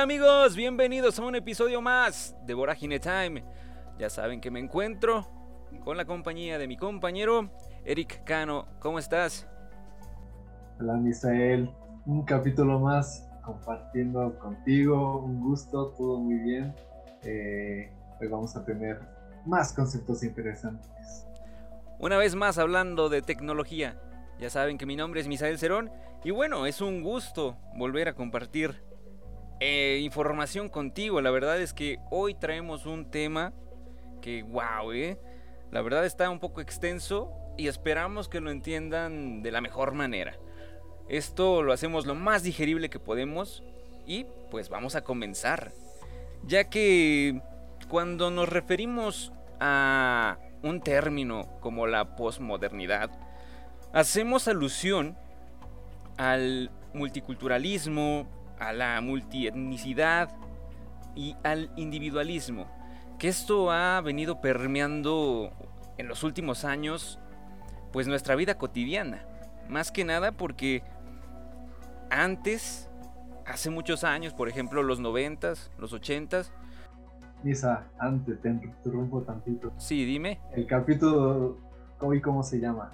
Hola amigos, bienvenidos a un episodio más de Vorágine Time. Ya saben que me encuentro con la compañía de mi compañero Eric Cano. ¿Cómo estás? Hola Misael, un capítulo más compartiendo contigo, un gusto, todo muy bien. Eh, hoy vamos a tener más conceptos interesantes. Una vez más hablando de tecnología. Ya saben que mi nombre es Misael Cerón y bueno, es un gusto volver a compartir eh, información contigo. La verdad es que hoy traemos un tema que, wow, eh. La verdad está un poco extenso y esperamos que lo entiendan de la mejor manera. Esto lo hacemos lo más digerible que podemos y pues vamos a comenzar. Ya que cuando nos referimos a un término como la posmodernidad, hacemos alusión al multiculturalismo, a la multietnicidad y al individualismo, que esto ha venido permeando en los últimos años pues nuestra vida cotidiana, más que nada porque antes, hace muchos años, por ejemplo los noventas, los ochentas, Misa, antes te interrumpo tantito. Sí, dime. El capítulo hoy cómo se llama.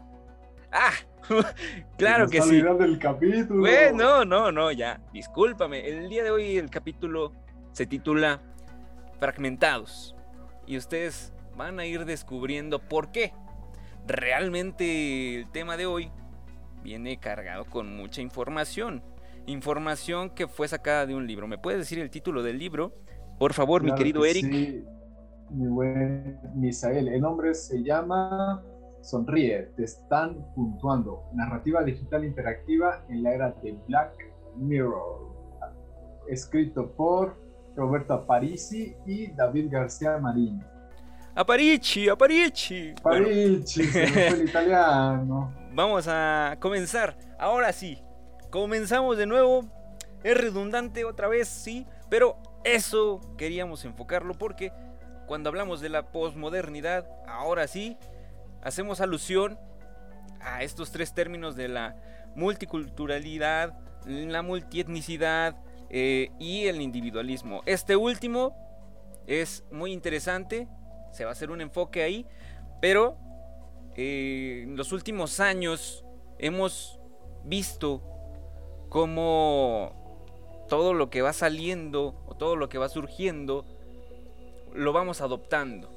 Ah, claro que sí. del capítulo. Bueno, no, no, ya. Discúlpame. El día de hoy el capítulo se titula Fragmentados. Y ustedes van a ir descubriendo por qué. Realmente el tema de hoy viene cargado con mucha información. Información que fue sacada de un libro. ¿Me puedes decir el título del libro? Por favor, mi querido Eric. Sí, mi buen Misael. El nombre se llama Sonríe, te están puntuando. Narrativa digital interactiva en la era de Black Mirror. Escrito por Roberto Aparici y David García Marín. Aparici, Aparici. Aparici, el italiano. Vamos a comenzar. Ahora sí, comenzamos de nuevo. Es redundante otra vez, sí, pero eso queríamos enfocarlo porque cuando hablamos de la posmodernidad, ahora sí, hacemos alusión a estos tres términos de la multiculturalidad, la multietnicidad eh, y el individualismo. Este último es muy interesante, se va a hacer un enfoque ahí, pero eh, en los últimos años hemos visto cómo todo lo que va saliendo o todo lo que va surgiendo lo vamos adoptando.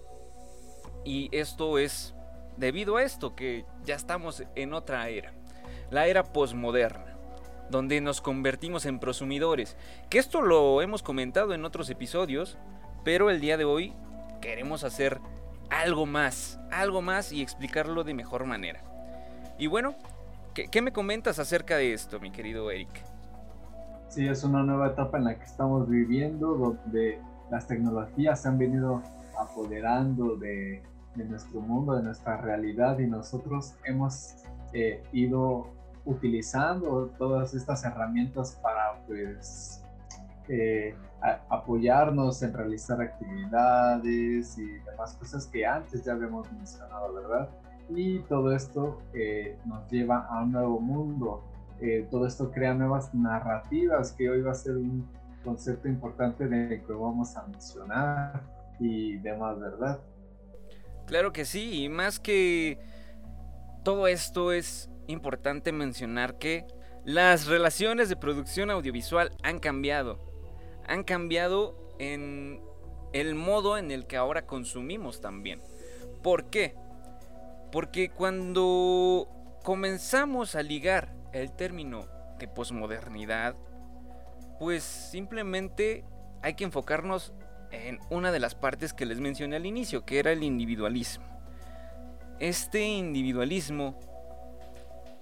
Y esto es debido a esto que ya estamos en otra era, la era posmoderna, donde nos convertimos en prosumidores, que esto lo hemos comentado en otros episodios, pero el día de hoy queremos hacer algo más, algo más y explicarlo de mejor manera. Y bueno, ¿qué, qué me comentas acerca de esto, mi querido Eric? Sí, es una nueva etapa en la que estamos viviendo, donde las tecnologías se han venido apoderando de de nuestro mundo, de nuestra realidad y nosotros hemos eh, ido utilizando todas estas herramientas para pues eh, apoyarnos en realizar actividades y demás cosas que antes ya habíamos mencionado, ¿verdad? Y todo esto eh, nos lleva a un nuevo mundo. todo esto crea nuevas narrativas que hoy va a ser un concepto importante de que vamos a mencionar y demás, ¿verdad? Claro que sí, y más que todo esto es importante mencionar que las relaciones de producción audiovisual han cambiado. Han cambiado en el modo en el que ahora consumimos también. ¿Por qué? Porque cuando comenzamos a ligar el término de posmodernidad, pues simplemente hay que enfocarnos en una de las partes que les mencioné al inicio, que era el individualismo. Este individualismo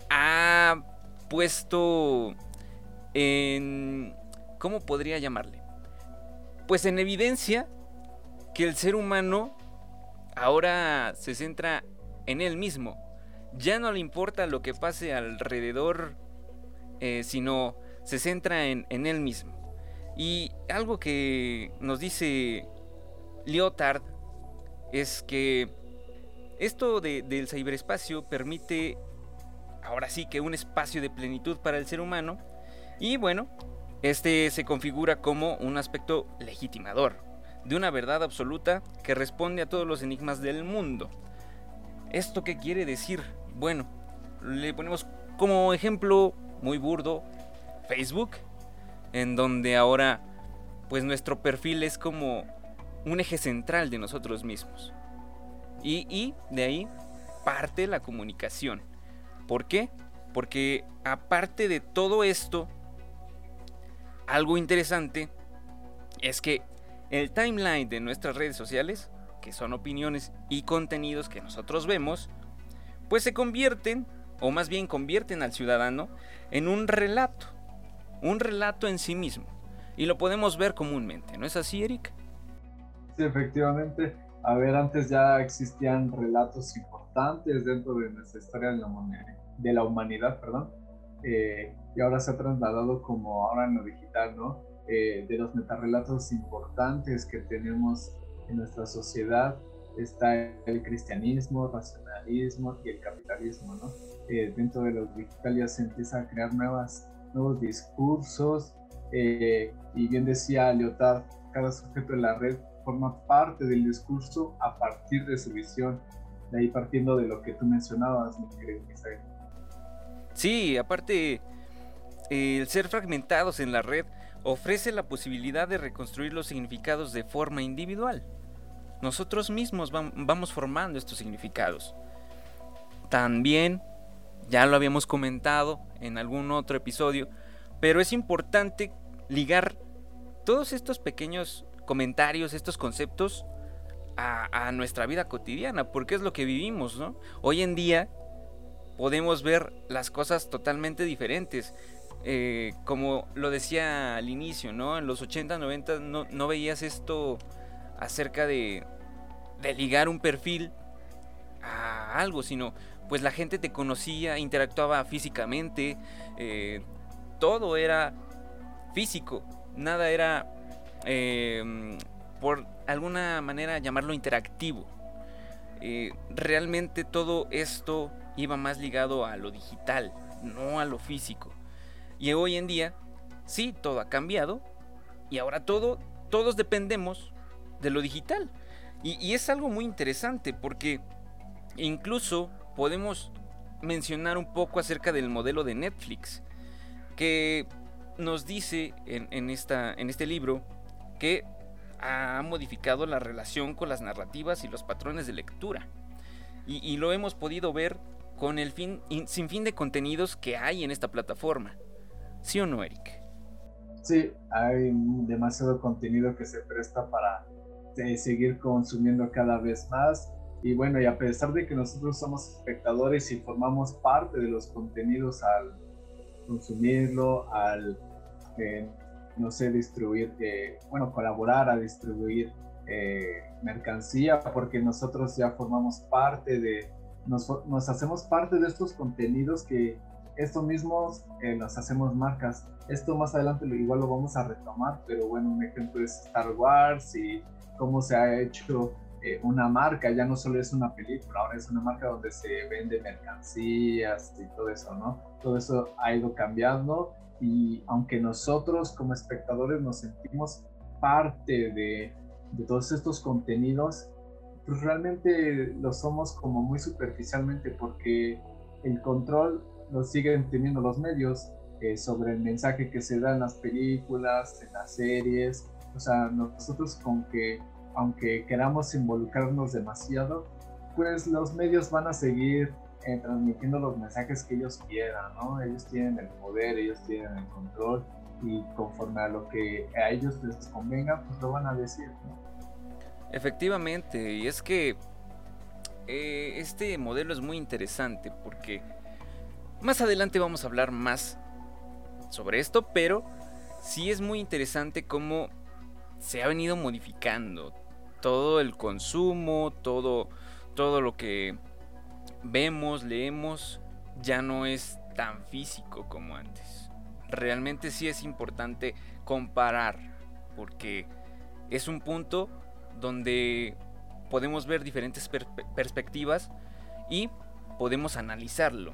ha puesto en... ¿Cómo podría llamarle? Pues en evidencia que el ser humano ahora se centra en él mismo. Ya no le importa lo que pase alrededor, eh, sino se centra en, en él mismo. Y algo que nos dice Lyotard es que esto del ciberespacio permite ahora sí que un espacio de plenitud para el ser humano y bueno, Este se configura como un aspecto legitimador, de una verdad absoluta que responde a todos los enigmas del mundo. ¿Esto qué quiere decir? Bueno, le ponemos como ejemplo muy burdo Facebook, en donde ahora pues nuestro perfil es como un eje central de nosotros mismos. Y, y de ahí parte la comunicación. ¿Por qué? Porque aparte de todo esto, algo interesante es que el timeline de nuestras redes sociales, que son opiniones y contenidos que nosotros vemos, pues se convierten, o más bien convierten al ciudadano, en un relato, un relato en sí mismo. Y lo podemos ver comúnmente, ¿no es así, Eric? Sí, efectivamente. A ver, antes ya existían relatos importantes dentro de nuestra historia de la humanidad, perdón, eh, y ahora se ha trasladado como ahora en lo digital, ¿no? Eh, de los metarrelatos importantes que tenemos en nuestra sociedad está el cristianismo, racionalismo y el capitalismo, ¿no? Eh, dentro de lo digital ya se empieza a crear nuevas, nuevos discursos y bien decía Lyotard, cada sujeto de la red forma parte del discurso a partir de su visión, de ahí partiendo de lo que tú mencionabas, mi. Sí, aparte, el ser fragmentados en la red ofrece la posibilidad de reconstruir los significados de forma individual. Nosotros mismos vamos formando estos significados. También, ya lo habíamos comentado en algún otro episodio, pero es importante ligar todos estos pequeños comentarios, estos conceptos a, nuestra vida cotidiana, porque es lo que vivimos, ¿no? Hoy en día podemos ver las cosas totalmente diferentes. Eh, como lo decía al inicio, ¿no? En los 80, 90 no, no veías esto acerca de, de ligar un perfil a algo, sino pues la gente te conocía, interactuaba físicamente, eh, todo era físico, nada era, eh, por alguna manera, llamarlo interactivo. realmente todo esto iba más ligado a lo digital, no a lo físico. Y hoy en día, sí, todo ha cambiado y ahora todo, todos dependemos de lo digital. Y, es algo muy interesante porque incluso podemos mencionar un poco acerca del modelo de Netflix, que nos dice en, este libro que ha modificado la relación con las narrativas y los patrones de lectura. Y, lo hemos podido ver con el fin, sin fin de contenidos que hay en esta plataforma. ¿Sí o no, Eric? Sí, hay demasiado contenido que se presta para eh, seguir consumiendo cada vez más. Y bueno, y a pesar de que nosotros somos espectadores y formamos parte de los contenidos al consumirlo, al, eh, no sé, distribuir, eh, bueno, colaborar a distribuir mercancía, porque nosotros ya formamos parte de, nos, hacemos parte de estos contenidos que estos mismos eh, nos hacemos marcas. Esto más adelante igual lo vamos a retomar, pero bueno, un ejemplo es Star Wars y cómo se ha hecho eh, una marca, ya no solo es una película, ahora es una marca donde se vende mercancías y todo eso, ¿no? Todo eso ha ido cambiando y aunque nosotros como espectadores nos sentimos parte de, todos estos contenidos, pues realmente lo somos como muy superficialmente porque el control lo siguen teniendo los medios eh, sobre el mensaje que se da en las películas, en las series. O sea, nosotros con que, aunque queramos involucrarnos demasiado, pues los medios van a seguir eh, transmitiendo los mensajes que ellos quieran, ¿no? Ellos tienen el poder, ellos tienen el control y conforme a lo que a ellos les convenga, pues lo van a decir, ¿no? Efectivamente, y es que eh, este modelo es muy interesante porque más adelante vamos a hablar más sobre esto, pero sí es muy interesante cómo se ha venido modificando todo el consumo, todo, todo lo que vemos, leemos, ya no es tan físico como antes. Realmente sí es importante comparar, porque es un punto donde podemos ver diferentes perspectivas y podemos analizarlo.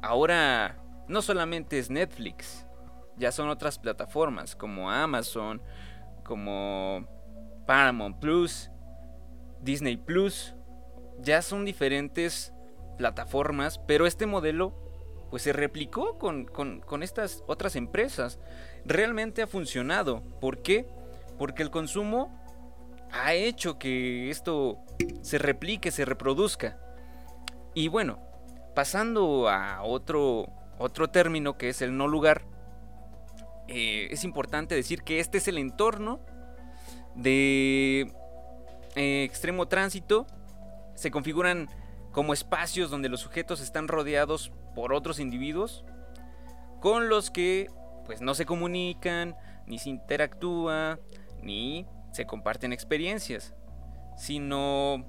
Ahora no solamente es Netflix, ya son otras plataformas como Amazon, como Paramount Plus, Disney Plus, ya son diferentes plataformas, pero este modelo pues se replicó con, con, estas otras empresas. Realmente ha funcionado. ¿Por qué? Porque el consumo ha hecho que esto se replique, se reproduzca. Y bueno, pasando a otro, otro término que es el no lugar, eh, es importante decir que este es el entorno de eh, extremo tránsito. Se configuran como espacios donde los sujetos están rodeados por otros individuos con los que pues no se comunican, ni se interactúa, ni se comparten experiencias, sino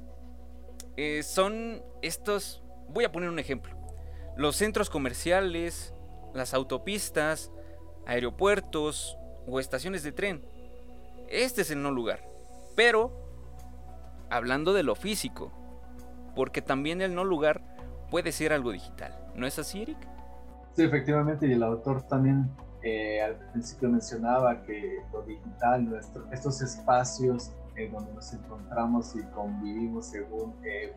eh, son estos, voy a poner un ejemplo, los centros comerciales, las autopistas, aeropuertos o estaciones de tren. Este es el no lugar. Pero, hablando de lo físico, porque también el no lugar puede ser algo digital. ¿No es así, Eric? Sí, efectivamente, y el autor también eh, al principio mencionaba que lo digital, nuestro, estos espacios eh, donde nos encontramos y convivimos según eh,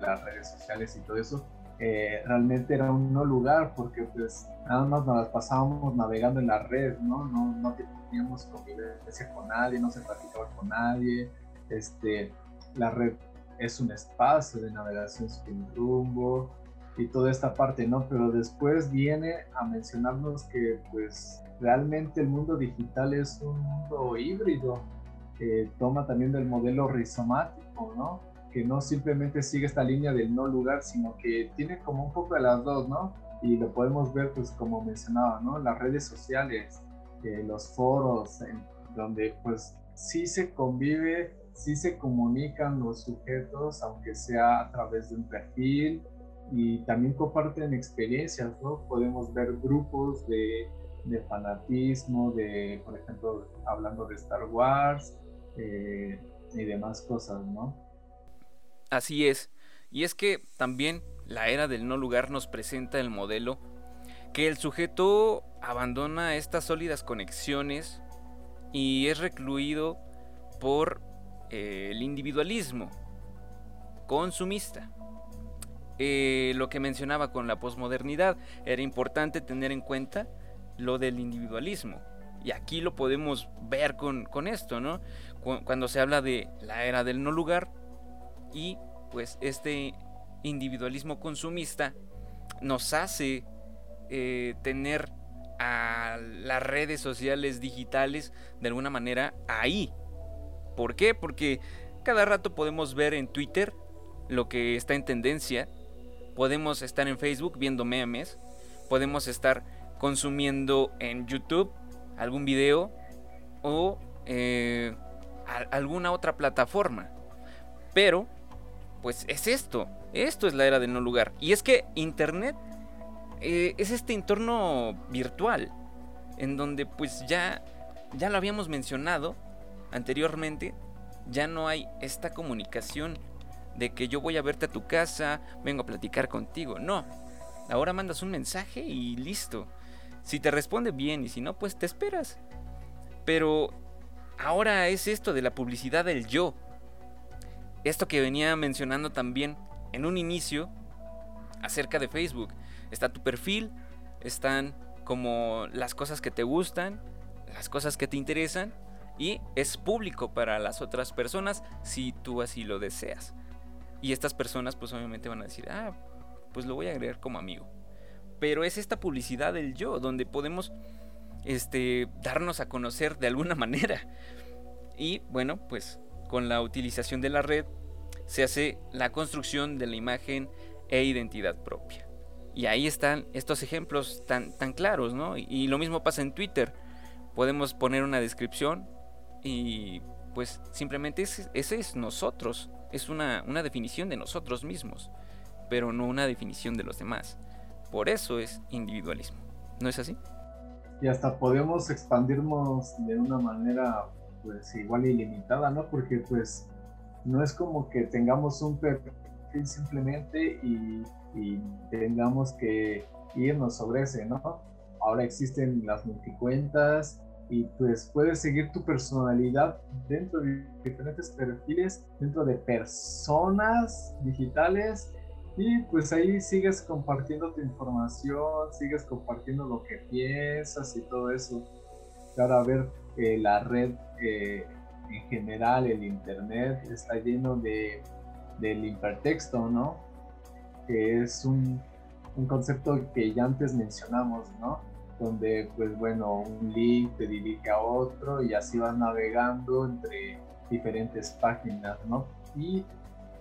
las redes sociales y todo eso, eh, realmente era un no lugar porque pues nada más nos pasábamos navegando en la red, ¿no? No, no teníamos convivencia con nadie, no se platicaba con nadie, este, la red es un espacio de navegación sin rumbo y toda esta parte, ¿no? Pero después viene a mencionarnos que pues realmente el mundo digital es un mundo híbrido que toma también del modelo rizomático, ¿no? Que no simplemente sigue esta línea del no lugar, sino que tiene como un poco de las dos, ¿no? Y lo podemos ver pues como mencionaba, ¿no? Las redes sociales, eh, los foros, en donde pues sí se convive sí se comunican los sujetos, aunque sea a través de un perfil, y también comparten experiencias, ¿no? Podemos ver grupos de, fanatismo, de, por ejemplo, hablando de Star Wars eh, y demás cosas, ¿no? Así es. Y es que también la era del no lugar nos presenta el modelo que el sujeto abandona estas sólidas conexiones y es recluido por eh, el individualismo consumista. Eh, lo que mencionaba con la posmodernidad, era importante tener en cuenta lo del individualismo. Y aquí lo podemos ver con, esto, ¿no? Cuando se habla de la era del no lugar y pues este individualismo consumista nos hace eh, tener a las redes sociales digitales de alguna manera ahí, ¿Por qué? Porque cada rato podemos ver en Twitter lo que está en tendencia, podemos estar en Facebook viendo memes, podemos estar consumiendo en YouTube algún video o eh, alguna otra plataforma. Pero, pues es esto, esto es la era del no lugar. Y es que Internet eh, es este entorno virtual, en donde pues ya, ya lo habíamos mencionado, anteriormente, ya no hay esta comunicación de que yo voy a verte a tu casa, vengo a platicar contigo. No, ahora mandas un mensaje y listo. Si te responde bien y si no, pues te esperas. Pero ahora es esto de la publicidad del yo. Esto que venía mencionando también en un inicio acerca de Facebook. Está tu perfil, están como las cosas que te gustan, las cosas que te interesan y es público para las otras personas si tú así lo deseas. Y estas personas pues obviamente van a decir, ah, pues lo voy a agregar como amigo. Pero es esta publicidad del yo, donde podemos este, darnos a conocer de alguna manera. Y bueno, pues con la utilización de la red se hace la construcción de la imagen e identidad propia. Y ahí están estos ejemplos tan, tan claros, ¿no? Y, lo mismo pasa en Twitter. Podemos poner una descripción, y pues simplemente ese, es nosotros, es una, una definición de nosotros mismos, pero no una definición de los demás. Por eso es individualismo. ¿No es así? Y hasta podemos expandirnos de una manera pues igual ilimitada, ¿no? Porque pues no es como que tengamos un perfil simplemente y, y tengamos que irnos sobre ese, ¿no? ahora existen las multicuentas y pues puedes seguir tu personalidad dentro de diferentes perfiles, dentro de personas digitales y pues ahí sigues compartiendo tu información, sigues compartiendo lo que piensas y todo eso. Ahora ver eh, la red eh, en general, el internet, está lleno de, del hipertexto, ¿no? Que es un, un concepto que ya antes mencionamos, ¿no? Donde, pues bueno, un link te dirige a otro y así vas navegando entre diferentes páginas, ¿no? Y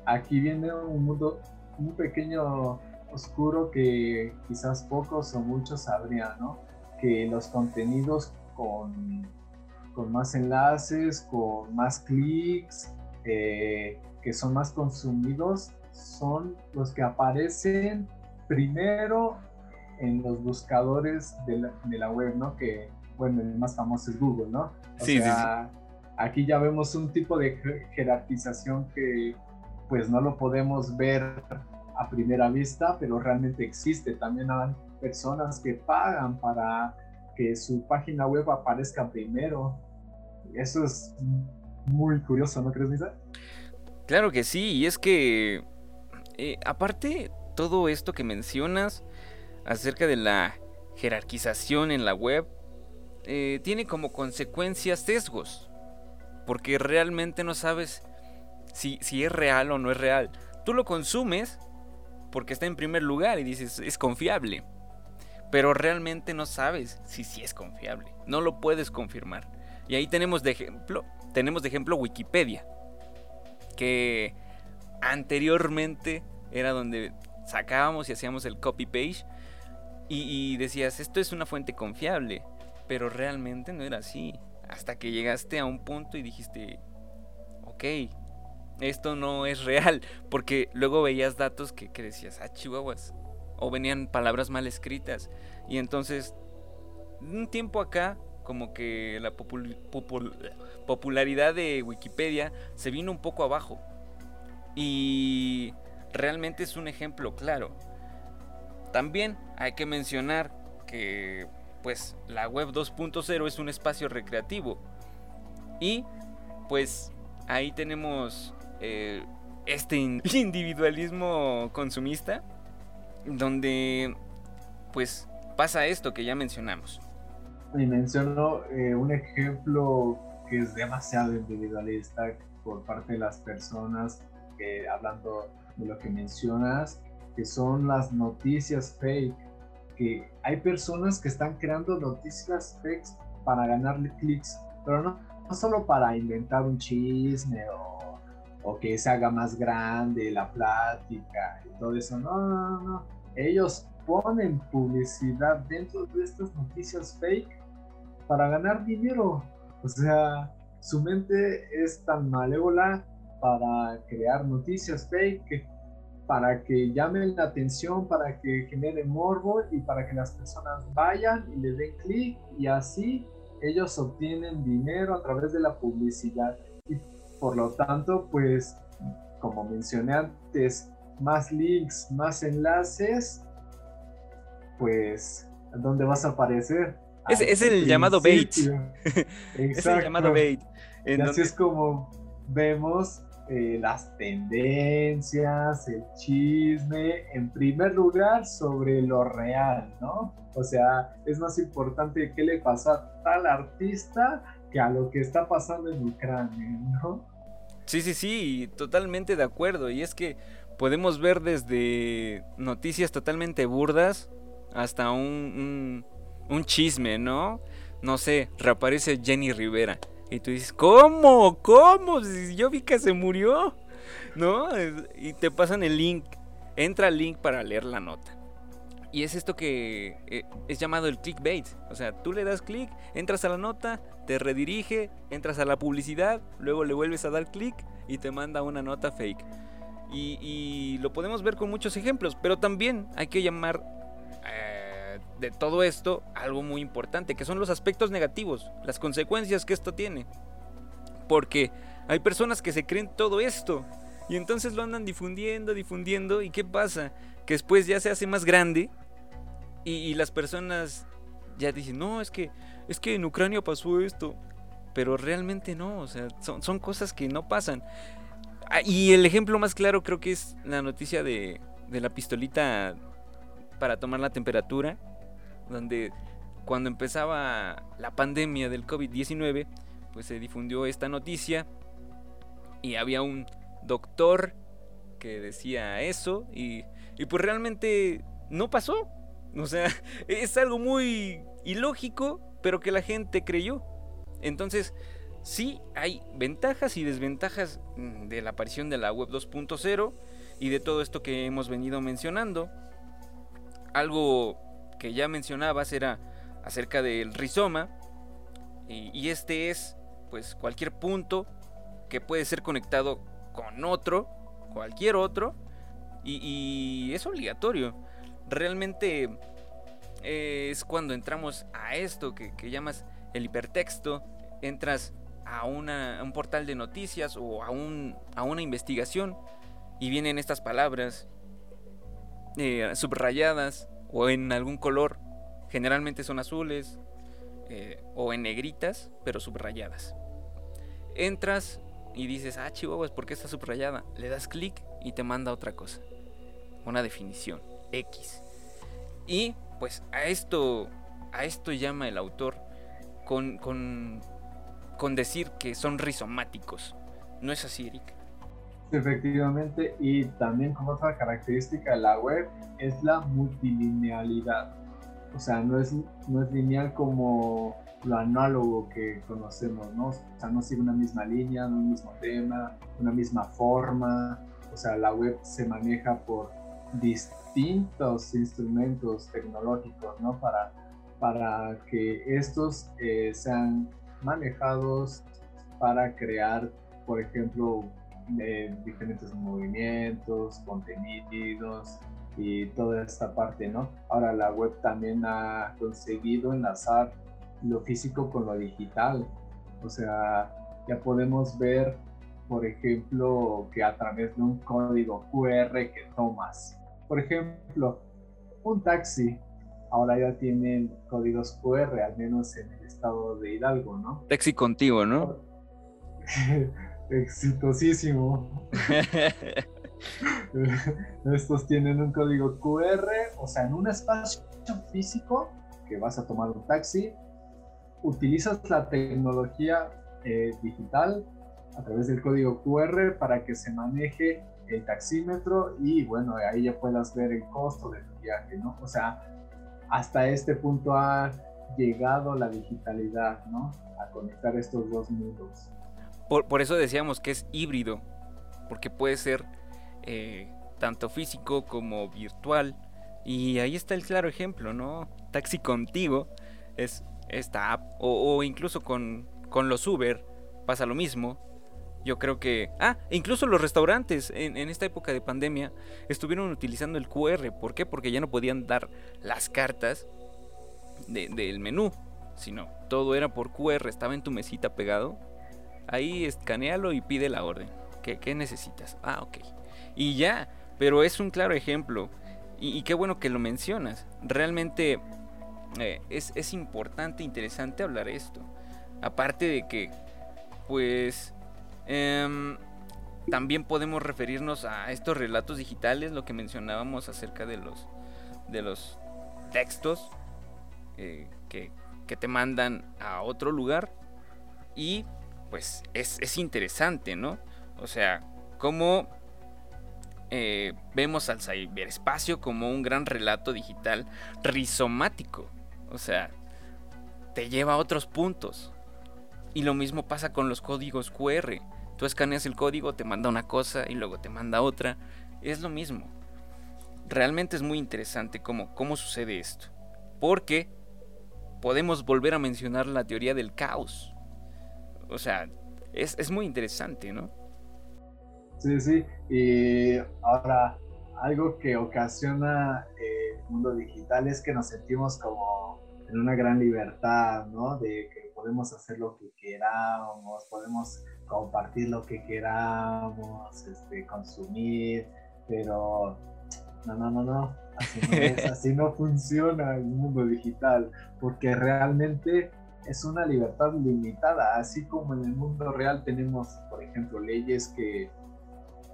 aquí viene un mundo un pequeño oscuro que quizás pocos o muchos sabrían, ¿no? Que los contenidos con, con más enlaces, con más clics, eh, que son más consumidos, son los que aparecen primero en los buscadores de la, de la web, ¿no? Que, bueno, el más famoso es Google, ¿no? O sí, sea, aquí ya vemos un tipo de jerarquización que pues no lo podemos ver a primera vista, pero realmente existe. También hay personas que pagan para que su página web aparezca primero. Eso es muy curioso, ¿no crees, Misa? Claro que sí, y es que, eh, aparte, todo esto que mencionas acerca de la jerarquización en la web, eh, tiene como consecuencias sesgos, porque realmente no sabes si, si es real o no es real. Tú lo consumes porque está en primer lugar y dices, es confiable. Pero realmente no sabes si sí es confiable. No lo puedes confirmar. Y ahí tenemos de ejemplo, tenemos de ejemplo Wikipedia, que anteriormente era donde sacábamos y hacíamos el copy page y, decías, esto es una fuente confiable, pero realmente no era así. Hasta que llegaste a un punto y dijiste, ok, esto no es real, porque luego veías datos que, decías, ah, chihuahuas, o venían palabras mal escritas, y entonces, un tiempo acá, como que la popularidad de Wikipedia se vino un poco abajo, y realmente es un ejemplo claro. También hay que mencionar que pues la web 2.0 es un espacio recreativo y pues ahí tenemos eh, este individualismo consumista, donde pues pasa esto que ya mencionamos. Y menciono eh, un ejemplo que es demasiado individualista por parte de las personas, que, hablando de lo que mencionas, que son las noticias fake, que hay personas que están creando noticias fake para ganarle clics, pero no, no solo para inventar un chisme o o que se haga más grande la plática y todo eso. No, no, no. Ellos ponen publicidad dentro de estas noticias fake para ganar dinero. O sea, su mente es tan malévola para crear noticias fake para que llamen la atención, para que generen morbo y para que las personas vayan y le den clic y así ellos obtienen dinero a través de la publicidad. Y por lo tanto, pues, como mencioné antes, más links, más enlaces, pues, ¿dónde vas a aparecer? Es, el llamado bait. es el llamado bait. Y así es como vemos eh, las tendencias, el chisme, en primer lugar sobre lo real, ¿no? O sea, es más importante qué le pasa a tal artista que a lo que está pasando en Ucrania, ¿no? Sí, sí, sí, totalmente de acuerdo. Y es que podemos ver desde noticias totalmente burdas hasta un, un, chisme, ¿no? No sé, reaparece Jenny Rivera. Y tú dices, ¿cómo? ¿Cómo? Yo vi que se murió. ¿No? Y te pasan el link. Entra el link para leer la nota. Y es esto que eh, es llamado el clickbait. O sea, tú le das clic, entras a la nota, te redirige, entras a la publicidad, luego le vuelves a dar clic y te manda una nota fake. Y, lo podemos ver con muchos ejemplos, pero también hay que llamar eh, de todo esto algo muy importante, que son los aspectos negativos, las consecuencias que esto tiene. Porque hay personas que se creen todo esto y entonces lo andan difundiendo, difundiendo. ¿Y qué pasa? Que después ya se hace más grande y, las personas ya dicen, no, es que, es que en Ucrania pasó esto. Pero realmente no, o sea, son, son cosas que no pasan. Ah, y el ejemplo más claro creo que es la noticia de, de la pistolita para tomar la temperatura, donde cuando empezaba la pandemia del COVID-19, pues se difundió esta noticia y había un doctor que decía eso y, y pues realmente no pasó. O sea, es algo muy ilógico, pero que la gente creyó. Entonces, sí hay ventajas y desventajas mm, de la aparición de la web 2.0 y de todo esto que hemos venido mencionando. Algo que ya mencionabas era acerca del rizoma y, este es pues cualquier punto que puede ser conectado con otro, cualquier otro y es obligatorio. Realmente eh, es cuando entramos a esto que, llamas el hipertexto, entras a, un portal de noticias o a, a una investigación y vienen estas palabras eh, subrayadas o en algún color, generalmente son azules eh, o en negritas, pero subrayadas. Entras y dices, ah, chihuahuas, ¿por qué está subrayada? Le das clic y te manda otra cosa, una definición. X. Y pues a esto, a esto llama el autor con, con, con decir que son rizomáticos. ¿No es así, Eric? Efectivamente, y también como otra característica de la web es la multilinealidad. O sea, no es, no es lineal como lo análogo que conocemos, ¿no? O sea, no sigue una misma línea, un mismo tema, una misma forma. O sea, la web se maneja por distintos instrumentos tecnológicos, ¿no? Para, para que estos eh, sean manejados para crear, por ejemplo, eh, diferentes movimientos, contenidos y toda esta parte, ¿no? Ahora la web también ha conseguido enlazar lo físico con lo digital. O sea, ya podemos ver, por ejemplo, que a través de un código QR que tomas por ejemplo, un taxi ahora ya tienen códigos QR, al menos en el estado de Hidalgo, ¿no? Taxi contigo, ¿no? Exitosísimo. Estos tienen un código QR, o sea, en un espacio físico que vas a tomar un taxi, utilizas la tecnología eh, digital a través del código QR para que se maneje el taxímetro y bueno, ahí ya puedas ver el costo de tu viaje, ¿no? O sea, hasta este punto ha llegado la digitalidad, ¿no? A conectar estos dos mundos. Por, eso decíamos que es híbrido, porque puede ser eh, tanto físico como virtual. Y ahí está el claro ejemplo, ¿no? Taxi contigo es esta app, o, incluso con, con los Uber pasa lo mismo yo creo que... Ah, incluso los restaurantes en, esta época de pandemia estuvieron utilizando el QR. ¿Por qué? Porque ya no podían dar las cartas del menú, sino todo era por QR, estaba en tu mesita pegado. Ahí escanealo y pide la orden. ¿Qué, qué necesitas? Ah, ok. Y ya, pero es un claro ejemplo. Y, qué bueno que lo mencionas. Realmente eh, es, es importante, interesante hablar esto. Aparte de que, pues Em, también podemos referirnos a estos relatos digitales, lo que mencionábamos acerca de los, de los textos eh, que, te mandan a otro lugar. Y pues es, interesante, ¿no? O sea, cómo eh, vemos al ciberespacio como un gran relato digital rizomático. O sea, te lleva a otros puntos. Y lo mismo pasa con los códigos QR. Tú escaneas el código, te manda una cosa y luego te manda otra. Es lo mismo. Realmente es muy interesante cómo, cómo sucede esto. Porque podemos volver a mencionar la teoría del caos. O sea, es, muy interesante, ¿no? Sí, sí. Y ahora, algo que ocasiona eh, el mundo digital es que nos sentimos como en una gran libertad, ¿no? De que podemos hacer lo que queramos, podemos compartir lo que queramos, este, consumir, pero no, no, no, no, así no, es, así no funciona el mundo digital, porque realmente es una libertad limitada, así como en el mundo real tenemos, por ejemplo, leyes que,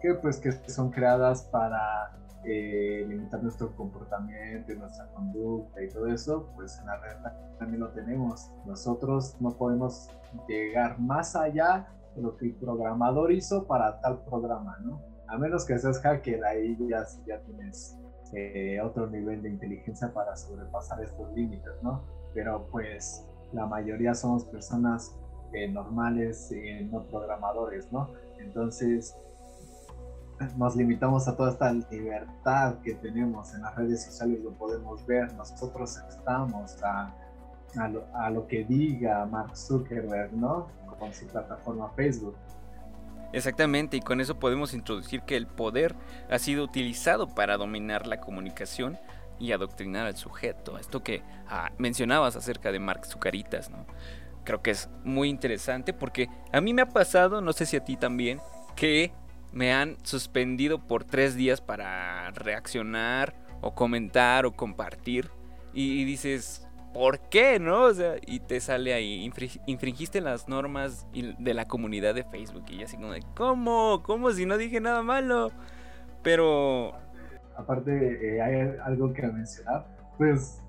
que, pues, que son creadas para eh, limitar nuestro comportamiento, nuestra conducta y todo eso, pues en la red también lo tenemos. Nosotros no podemos llegar más allá de lo que el programador hizo para tal programa, ¿no? A menos que seas hacker, ahí ya, ya tienes eh, otro nivel de inteligencia para sobrepasar estos límites, ¿no? Pero pues la mayoría somos personas eh, normales, eh, no programadores, ¿no? Entonces nos limitamos a toda esta libertad que tenemos en las redes sociales, lo podemos ver, nosotros estamos a, a, lo, que diga Mark Zuckerberg, ¿no? Con su plataforma Facebook. Exactamente, y con eso podemos introducir que el poder ha sido utilizado para dominar la comunicación y adoctrinar al sujeto. Esto que ah, mencionabas acerca de Mark Zucaritas, ¿no? Creo que es muy interesante porque a mí me ha pasado, no sé si a ti también, que me han suspendido por tres días para reaccionar o comentar o compartir. Y, dices, ¿por qué? ¿No? O sea, y te sale ahí, infringiste las normas de la comunidad de Facebook. Y así como de, ¿cómo? ¿Cómo si no dije nada malo? Pero aparte eh, hay algo que mencionar, pues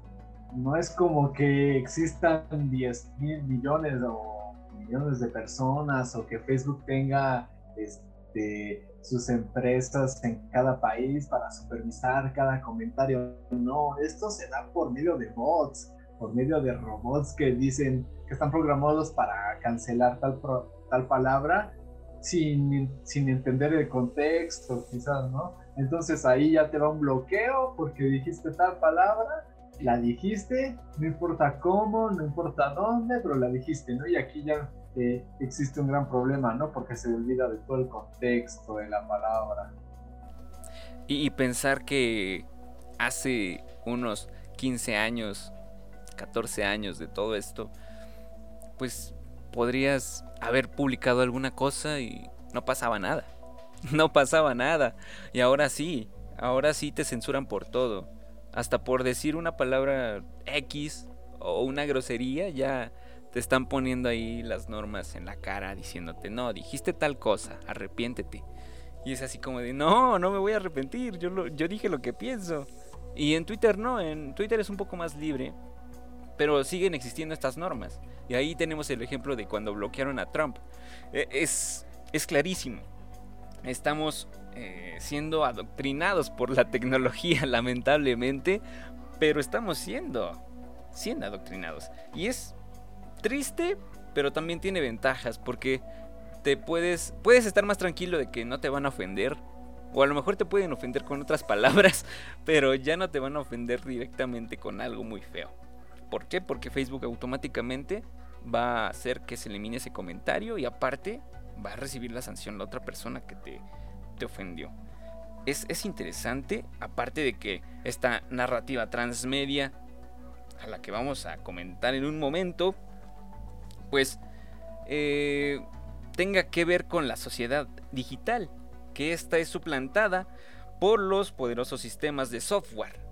no es como que existan 10 mil millones o millones de personas o que Facebook tenga este, sus empresas en cada país para supervisar cada comentario. No, esto se da por medio de bots, por medio de robots que dicen que están programados para cancelar tal, tal palabra sin, sin entender el contexto, quizás, ¿no? Entonces ahí ya te va un bloqueo porque dijiste tal palabra, la dijiste, no importa cómo, no importa dónde, pero la dijiste, ¿no? Y aquí ya eh, existe un gran problema, ¿no? Porque se olvida de todo el contexto de la palabra. Y, pensar que hace unos 15 años, 14 años de todo esto, pues podrías haber publicado alguna cosa y no pasaba nada. no pasaba nada. Y ahora sí, ahora sí te censuran por todo. Hasta por decir una palabra X o una grosería ya te están poniendo ahí las normas en la cara diciéndote, no, dijiste tal cosa, arrepiéntete. Y es así como de, no, no me voy a arrepentir, yo, yo dije lo que pienso. Y en Twitter no, en Twitter es un poco más libre, pero siguen existiendo estas normas. Y ahí tenemos el ejemplo de cuando bloquearon a Trump. E, es, es clarísimo estamos eh, siendo adoctrinados por la tecnología, lamentablemente, pero estamos siendo, siendo adoctrinados. Y es triste, pero también tiene ventajas, porque te puedes, puedes estar más tranquilo de que no te van a ofender. O a lo mejor te pueden ofender con otras palabras, pero ya no te van a ofender directamente con algo muy feo. ¿Por qué? Porque Facebook automáticamente va a hacer que se elimine ese comentario y aparte va a recibir la sanción la otra persona que te, te ofendió. Es, es, interesante, aparte de que esta narrativa transmedia, a la que vamos a comentar en un momento, pues eh, tenga que ver con la sociedad digital, que esta es suplantada por los poderosos sistemas de software,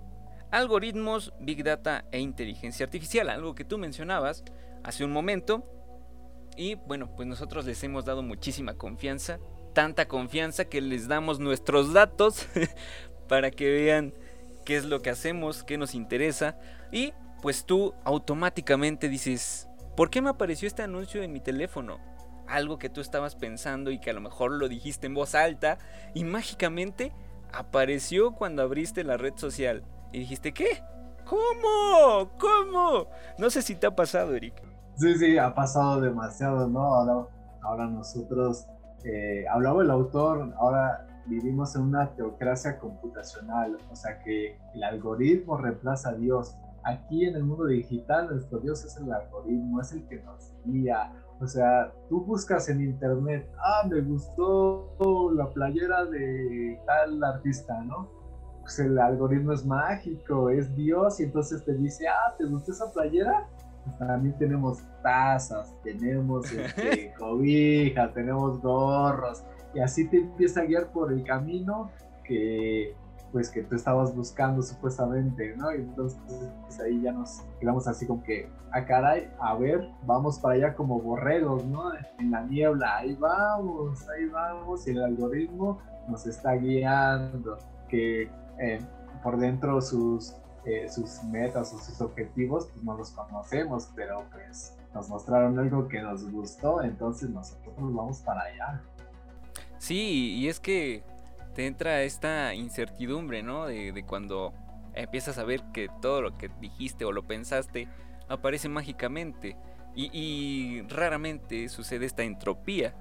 algoritmos, big data e inteligencia artificial, algo que tú mencionabas hace un momento, y bueno, pues nosotros les hemos dado muchísima confianza, tanta confianza que les damos nuestros datos para que vean qué es lo que hacemos, qué nos interesa. Y pues tú automáticamente dices, ¿por qué me apareció este anuncio en mi teléfono? Algo que tú estabas pensando y que a lo mejor lo dijiste en voz alta y mágicamente apareció cuando abriste la red social. Y dijiste, ¿qué? ¿Cómo? ¿Cómo? No sé si te ha pasado, Eric. Sí, sí, ha pasado demasiado, ¿no? Ahora, nosotros, eh, hablaba el autor, ahora vivimos en una teocracia computacional, o sea que el algoritmo reemplaza a Dios. Aquí en el mundo digital, nuestro Dios es el algoritmo, es el que nos guía. O sea, tú buscas en internet, ah, me gustó la playera de tal artista, ¿no? Pues el algoritmo es mágico, es Dios, y entonces te dice, ah, ¿te gustó esa playera? también tenemos tazas, tenemos este, cobijas, tenemos gorros, y así te empieza a guiar por el camino que, pues que tú estabas buscando supuestamente, ¿no? Y entonces pues, ahí ya nos quedamos así como que, a ah, caray, a ver, vamos para allá como borregos, ¿no? En la niebla, ahí vamos, ahí vamos, y el algoritmo nos está guiando, que eh, por dentro sus, eh, sus metas o sus objetivos, pues no los conocemos, pero pues nos mostraron algo que nos gustó, entonces nosotros vamos para allá. Sí, y es que te entra esta incertidumbre, ¿no? De, cuando empiezas a ver que todo lo que dijiste o lo pensaste aparece mágicamente. Y, raramente sucede esta entropía,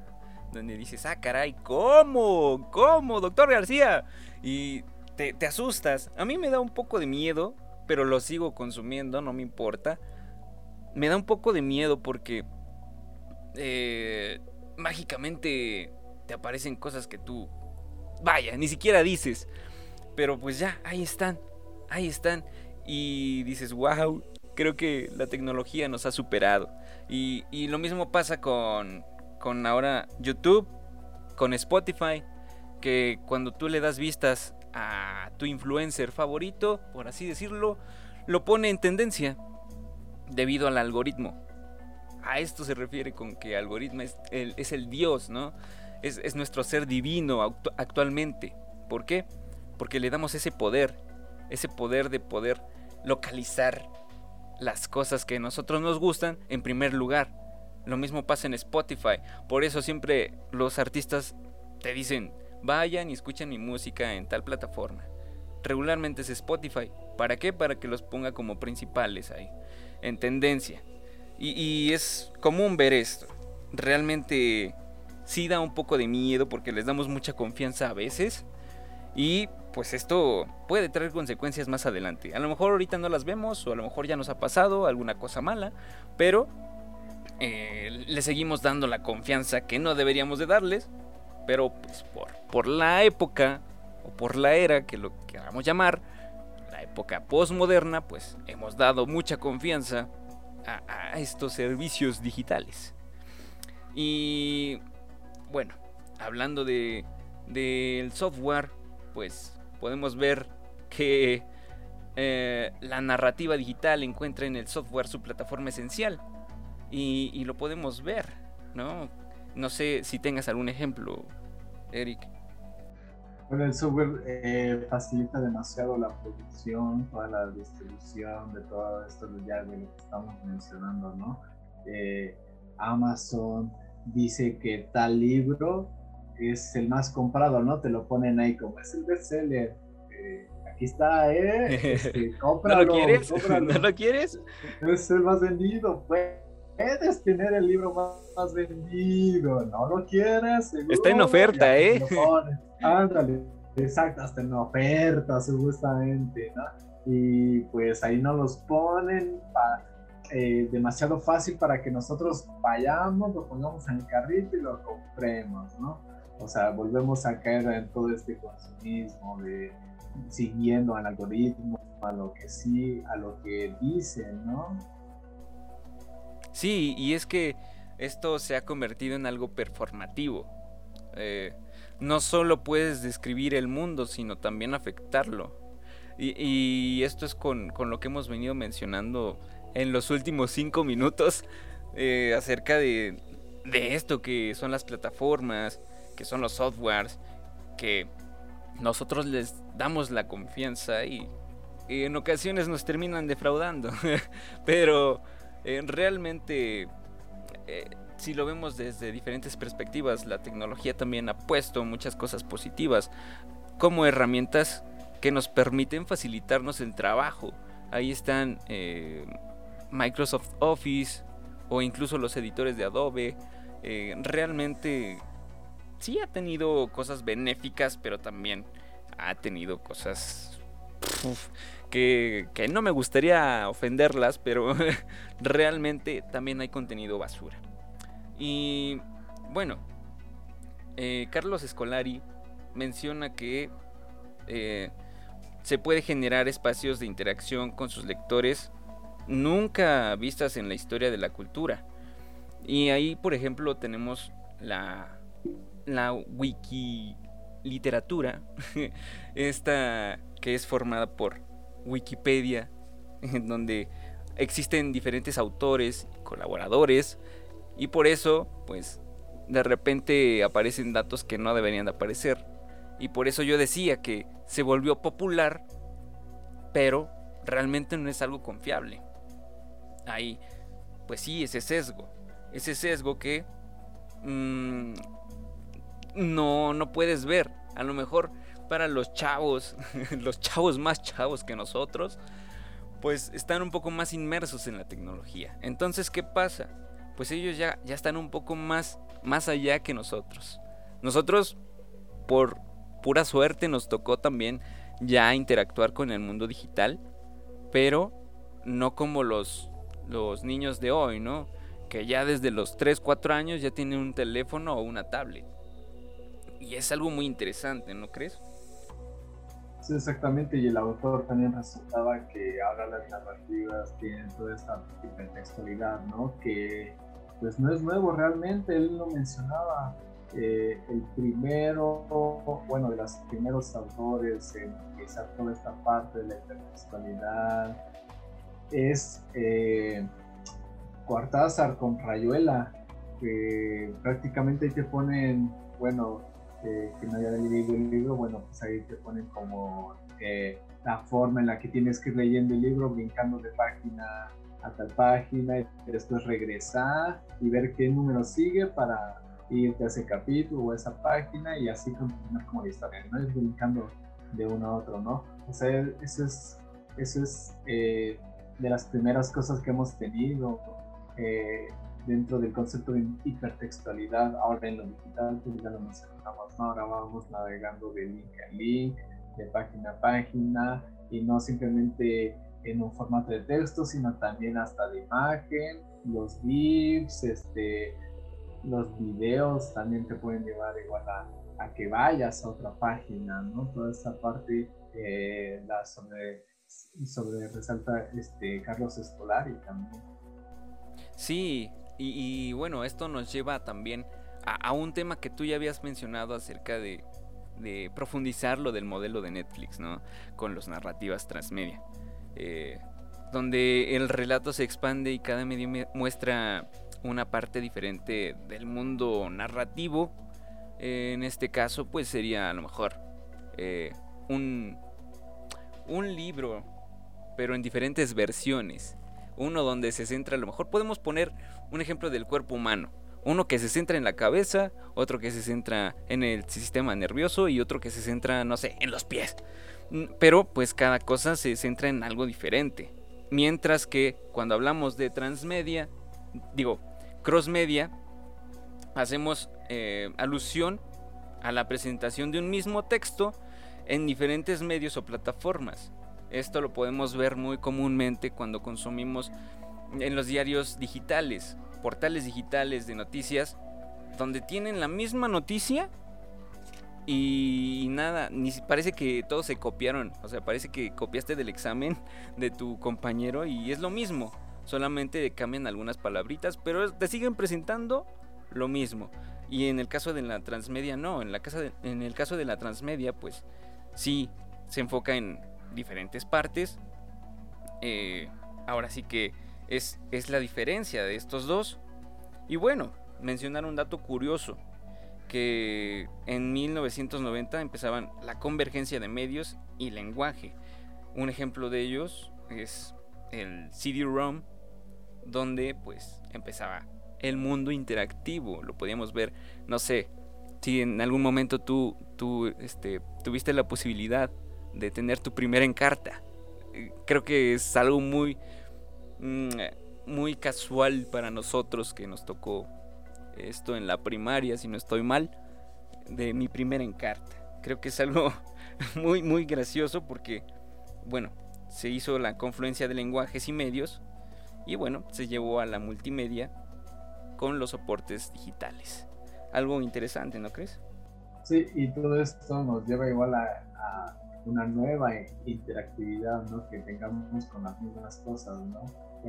donde dices, ah, caray, ¿cómo? ¿Cómo, doctor García? Y te, asustas. A mí me da un poco de miedo, pero lo sigo consumiendo, no me importa. Me da un poco de miedo porque eh, mágicamente te aparecen cosas que tú vaya, ni siquiera dices. Pero pues ya, ahí están, ahí están. Y dices, wow, creo que la tecnología nos ha superado. Y, lo mismo pasa con, con ahora YouTube, con Spotify, que cuando tú le das vistas a tu influencer favorito, por así decirlo, lo pone en tendencia debido al algoritmo. A esto se refiere con que algoritmo es el, es dios, ¿no? es, nuestro ser divino actualmente. ¿Por qué? Porque le damos ese poder, ese poder de poder localizar las cosas que a nosotros nos gustan en primer lugar. Lo mismo pasa en Spotify. Por eso siempre los artistas te dicen, vayan y escuchen mi música en tal plataforma. Regularmente es Spotify. ¿Para qué? Para que los ponga como principales ahí, en tendencia. Y, es común ver esto. Realmente sí da un poco de miedo porque les damos mucha confianza a veces. Y pues esto puede traer consecuencias más adelante. A lo mejor ahorita no las vemos o a lo mejor ya nos ha pasado alguna cosa mala, pero eh, le seguimos dando la confianza que no deberíamos de darles. Pero pues por, por la época o por la era que lo queramos llamar, la época postmoderna, pues hemos dado mucha confianza a, estos servicios digitales. Y bueno, hablando de del software, pues podemos ver que eh, la narrativa digital encuentra en el software su plataforma esencial y, lo podemos ver, ¿no? No sé si tengas algún ejemplo, Eric. Bueno, el software eh, facilita demasiado la producción, toda la distribución de todo esto ya de lo que estamos mencionando, ¿no? Eh, Amazon, dice que tal libro es el más comprado, ¿no? Te lo ponen ahí como es el bestseller. Eh, aquí está, ¿eh? Este, cómpralo, ¿No lo quieres? ¿No lo quieres? Es el más vendido. Puedes tener el libro más, vendido. ¿No lo quieres? Está en oferta, ¿eh? Ándale. Exacto, hasta en oferta, justamente, ¿no? Y pues ahí no los ponen para eh, demasiado fácil para que nosotros vayamos, lo pongamos en el carrito y lo compremos, ¿no? O sea, volvemos a caer en todo este consumismo de siguiendo al algoritmo, a lo que sí, a lo que dicen, ¿no? Sí, y es que esto se ha convertido en algo performativo. Eh, no solo puedes describir el mundo, sino también afectarlo. Y, esto es con, con, lo que hemos venido mencionando en los últimos cinco minutos eh, acerca de, de esto que son las plataformas, que son los softwares, que nosotros les damos la confianza y, en ocasiones nos terminan defraudando. Pero eh, realmente, eh, si lo vemos desde diferentes perspectivas, la tecnología también ha puesto muchas cosas positivas como herramientas que nos permiten facilitarnos el trabajo. Ahí están Microsoft Office o incluso los editores de Adobe. Eh, realmente sí ha tenido cosas benéficas, pero también ha tenido cosas que, no me gustaría ofenderlas, pero realmente también hay contenido basura. Y bueno, eh, Carlos Escolari menciona que eh, se puede generar espacios de interacción con sus lectores nunca vistas en la historia de la cultura. Y ahí, por ejemplo, tenemos la, la Wiki literatura, esta que es formada por Wikipedia, en donde existen diferentes autores, colaboradores, y por eso, pues, de repente aparecen datos que no deberían de aparecer. Y por eso yo decía que se volvió popular, pero realmente no es algo confiable. Ahí, pues sí, ese sesgo. Ese sesgo que mm, no, no puedes ver. A lo mejor para los chavos, los chavos más chavos que nosotros, pues están un poco más inmersos en la tecnología. Entonces, ¿qué pasa? Pues ellos ya, ya están un poco más, más allá que nosotros. Nosotros, por pura suerte, nos tocó también ya interactuar con el mundo digital, pero no como los, los niños de hoy, ¿no? Que ya desde los 3, 4 años ya tienen un teléfono o una tablet. Y es algo muy interesante, ¿no crees? Exactamente, y el autor también resultaba que ahora las narrativas tienen toda esta hipertextualidad, ¿no? Que pues no es nuevo realmente, él lo mencionaba, eh, el primero, bueno, de los primeros autores en utilizar toda esta parte de la hipertextualidad es eh, con Rayuela, que prácticamente ahí te ponen, bueno, que no haya leído el libro, bueno, pues ahí te ponen como eh, la forma en la que tienes que ir leyendo el libro, brincando de página a tal página y después regresar y ver qué número sigue para irte a ese capítulo o a esa página y así continuar como la historia, no es brincando de uno a otro, ¿no? O sea, eso es, eso es eh, de las primeras cosas que hemos tenido. Eh, dentro del concepto de hipertextualidad, ahora en lo digital, pues ya lo ahora vamos navegando de link a link, de página a página, y no simplemente en un formato de texto, sino también hasta de imagen, los GIFs, este, los videos también te pueden llevar igual a, que vayas a otra página, ¿no? Toda esta parte eh, la sobre, sobre resalta este, Carlos Escolari también. Sí, y, bueno, esto nos lleva también a, un tema que tú ya habías mencionado acerca de, profundizar lo del modelo de Netflix, ¿no? Con las narrativas transmedia. Eh, donde el relato se expande y cada medio muestra una parte diferente del mundo narrativo. en este caso, pues sería a lo mejor eh, un, un libro, pero en diferentes versiones. Uno donde se centra, a lo mejor podemos poner un ejemplo del cuerpo humano. Uno que se centra en la cabeza, otro que se centra en el sistema nervioso y otro que se centra, no sé, en los pies. Mm, pero pues cada cosa se centra en algo diferente. Mientras que cuando hablamos de transmedia, digo, crossmedia, hacemos eh, alusión a la presentación de un mismo texto en diferentes medios o plataformas. Esto lo podemos ver muy comúnmente cuando consumimos en los diarios digitales, portales digitales de noticias, donde tienen la misma noticia y nada, ni parece que todos se copiaron, o sea, parece que copiaste del examen de tu compañero y es lo mismo, solamente cambian algunas palabritas, pero te siguen presentando lo mismo. Y en el caso de la transmedia no, en, la casa en el caso de la transmedia pues sí se enfoca en diferentes partes. Eh, ahora sí que es, es la diferencia de estos dos. Y bueno, mencionar un dato curioso, que en 1990 empezaban la convergencia de medios y lenguaje. Un ejemplo de ellos es el CD-ROM, donde pues empezaba el mundo interactivo. Lo podíamos ver, no sé, si en algún momento tú, tú este, tuviste la posibilidad de tener tu primera encarta. Eh, creo que es algo muy, muy casual para nosotros que nos tocó esto en la primaria, si no estoy mal, de mi primera encarta. Creo que es algo muy, muy gracioso porque, bueno, se hizo la confluencia de lenguajes y medios y bueno, se llevó a la multimedia con los soportes digitales. Algo interesante, ¿no crees? Sí, y todo esto nos lleva igual a, a una nueva interactividad, ¿no? Que tengamos con las mismas cosas, ¿no?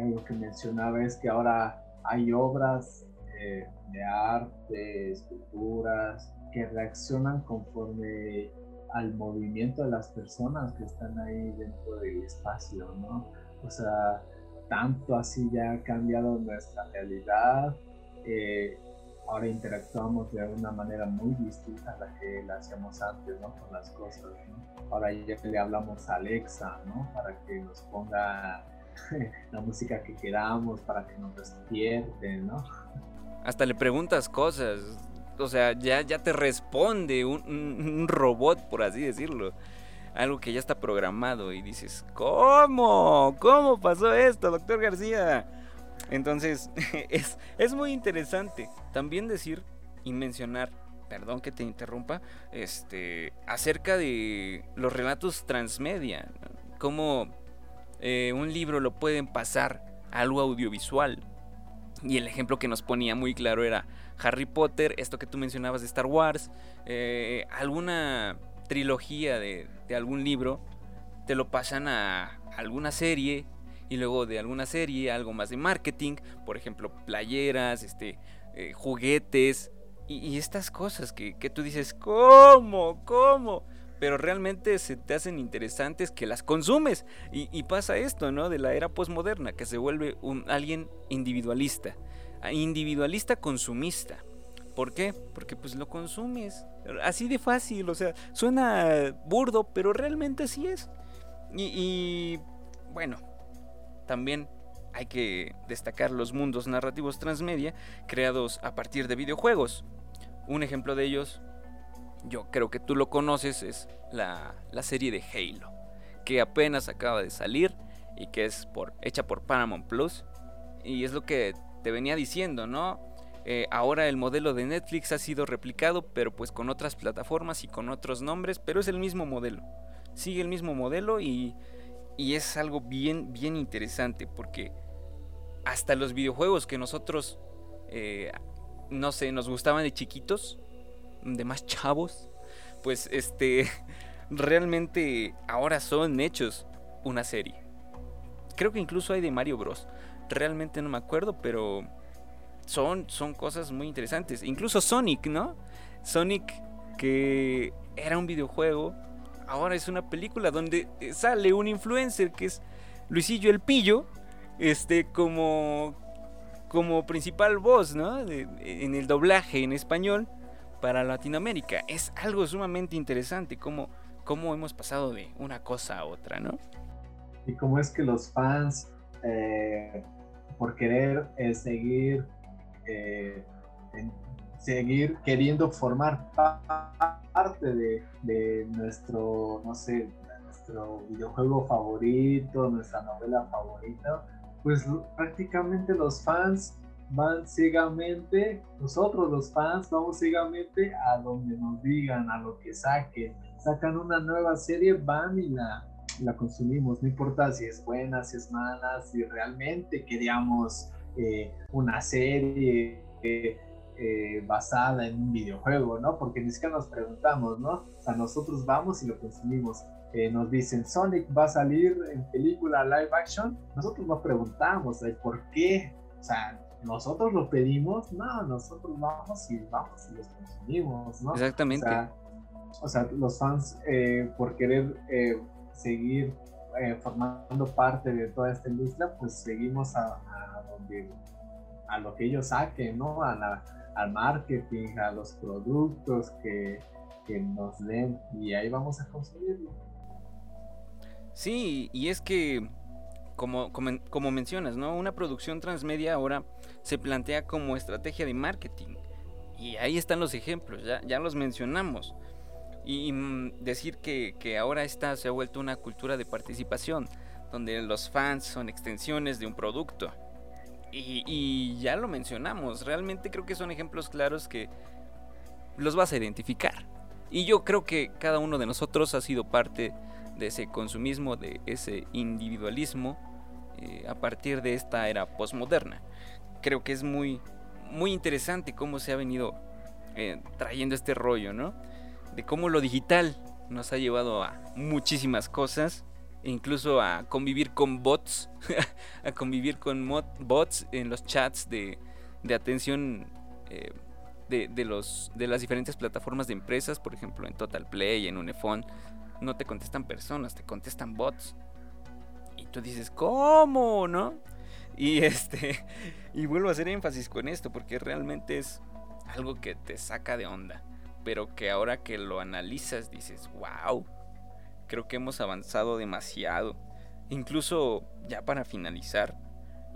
algo que mencionaba es que ahora hay obras eh, de arte, esculturas, que reaccionan conforme al movimiento de las personas que están ahí dentro del espacio, ¿no? O sea, tanto así ya ha cambiado nuestra realidad, eh, ahora interactuamos de una manera muy distinta a la que la hacíamos antes, ¿no? Con las cosas, ¿no? Ahora ya le hablamos a Alexa, ¿no? Para que nos ponga la música que queramos, para que nos despierte, ¿no? Hasta le preguntas cosas, o sea, ya, ya te responde un, robot, por así decirlo. Algo que ya está programado y dices, ¿cómo? ¿Cómo pasó esto, doctor García? Entonces, es, es muy interesante también decir y mencionar, perdón que te interrumpa, este, acerca de los relatos transmedia, cómo eh, un libro lo pueden pasar a algo audiovisual. Y el ejemplo que nos ponía muy claro era Harry Potter, esto que tú mencionabas de Star Wars, eh, alguna trilogía de, algún libro, te lo pasan a alguna serie y luego de alguna serie algo más de marketing, por ejemplo playeras, este, eh, juguetes y, estas cosas que, tú dices, ¿cómo? ¿Cómo? Pero realmente se te hacen interesantes que las consumes. Y, pasa esto, ¿no? De la era posmoderna, que se vuelve un, alguien individualista individualista consumista. ¿Por qué? Porque pues lo consumes. Así de fácil, o sea, suena burdo, pero realmente así es. Y, bueno, también hay que destacar los mundos narrativos transmedia creados a partir de videojuegos. Un ejemplo de ellos, yo creo que tú lo conoces, es la, la serie de Halo, que apenas acaba de salir y que es por, hecha por Paramount Plus. Y es lo que te venía diciendo, ¿no? Eh, ahora el modelo de Netflix ha sido replicado, pero pues con otras plataformas y con otros nombres, pero es el mismo modelo. Sigue el mismo modelo y, y es algo bien, bien interesante porque hasta los videojuegos que nosotros, eh, no sé, nos gustaban de chiquitos, de más chavos, pues este, realmente ahora son hechos una serie. Creo que incluso hay de Mario Bros realmente no me acuerdo, pero son, son cosas muy interesantes. Incluso Sonic, ¿no? Sonic, que era un videojuego, ahora es una película donde sale un influencer que es Luisillo el Pillo, este, como, como principal voz, ¿no? en el doblaje en español para Latinoamérica. Es algo sumamente interesante, como cómo hemos pasado de una cosa a otra, ¿no? Y cómo es que los fans eh, por querer eh, seguir, eh, seguir queriendo formar parte de, nuestro, no sé, nuestro videojuego favorito, nuestra novela favorita, pues prácticamente los fans van ciegamente, nosotros los fans vamos ciegamente a donde nos digan, a lo que saquen. Sacan una nueva serie, van y la, la consumimos, no importa si es buena, si es mala, si realmente queríamos eh, una serie eh, basada en un videojuego, ¿no? Porque ni siquiera nos preguntamos, ¿no? O sea, nosotros vamos y lo consumimos. Eh, nos dicen, Sonic va a salir en película live action, nosotros nos preguntamos, ¿por qué? O sea, nosotros lo pedimos, no, nosotros vamos y vamos y los consumimos, ¿no? Exactamente. O sea, los fans por querer seguir eh, formando parte de toda esta industria, pues seguimos a, donde, a lo que ellos saquen, ¿no? A la, al marketing, a los productos que, que nos den y ahí vamos a consumirlo. Sí, y es que, como, como, como, mencionas, ¿no? Una producción transmedia ahora se plantea como estrategia de marketing. Y ahí están los ejemplos, ya, ya los mencionamos y mm, decir que, ahora esta se ha vuelto una cultura de participación, donde los fans son extensiones de un producto. Y, ya lo mencionamos, realmente creo que son ejemplos claros que los vas a identificar. Y yo creo que cada uno de nosotros ha sido parte de ese consumismo, de ese individualismo eh, a partir de esta era postmoderna. Creo que es muy, muy interesante cómo se ha venido eh, trayendo este rollo, ¿no? de cómo lo digital nos ha llevado a muchísimas cosas, incluso a convivir con bots, a convivir con bots en los chats de, de atención eh, de, los, de las diferentes plataformas de empresas, por ejemplo en Total Play, en Unifone, no te contestan personas, te contestan bots. Y tú dices, ¿cómo? ¿No? Y este. Y vuelvo a hacer énfasis con esto, porque realmente es algo que te saca de onda. Pero que ahora que lo analizas dices, wow. Creo que hemos avanzado demasiado. Incluso ya para finalizar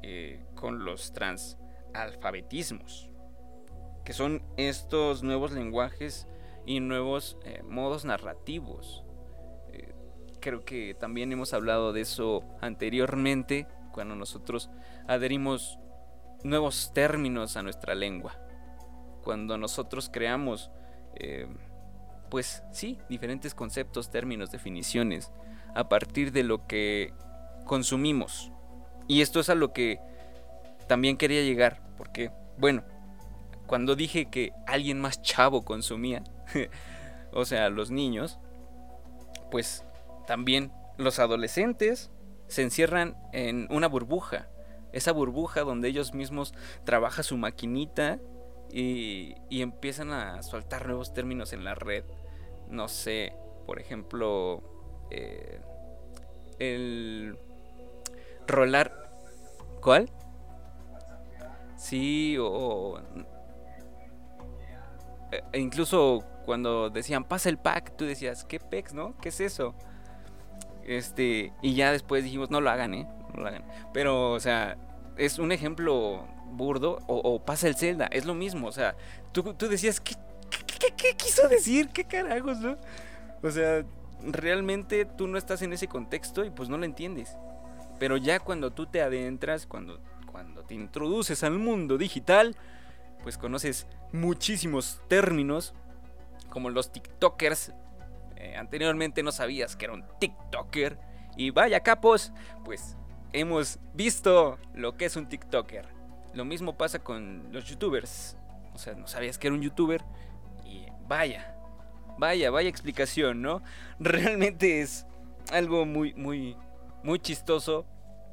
eh, con los transalfabetismos. Que son estos nuevos lenguajes y nuevos eh, modos narrativos creo que también hemos hablado de eso anteriormente, cuando nosotros adherimos nuevos términos a nuestra lengua. Cuando nosotros creamos, eh, pues sí, diferentes conceptos, términos, definiciones, a partir de lo que consumimos. Y esto es a lo que también quería llegar, porque, bueno, cuando dije que alguien más chavo consumía, o sea, los niños, pues también los adolescentes se encierran en una burbuja. Esa burbuja donde ellos mismos trabajan su maquinita y, empiezan a soltar nuevos términos en la red. No sé, por ejemplo, eh, el rolar... ¿Cuál? Sí, o... E incluso cuando decían pasa el pack, tú decías, ¿qué pex, no? ¿Qué es eso? Este, y ya después dijimos, no lo hagan, ¿eh? No lo hagan. Pero, o sea, es un ejemplo burdo. O, pasa el Zelda, es lo mismo. O sea, tú, decías, ¿qué, ¿qué, quiso decir? ¿Qué carajos, no? O sea, realmente tú no estás en ese contexto y pues no lo entiendes. Pero ya cuando tú te adentras, cuando, cuando te introduces al mundo digital, pues conoces muchísimos términos, como los TikTokers eh, anteriormente no sabías que era un TikToker. Y vaya capos, pues hemos visto lo que es un TikToker. Lo mismo pasa con los youtubers. O sea, no sabías que era un youtuber. Vaya, vaya, vaya explicación, ¿no? Realmente es algo muy, muy, muy chistoso.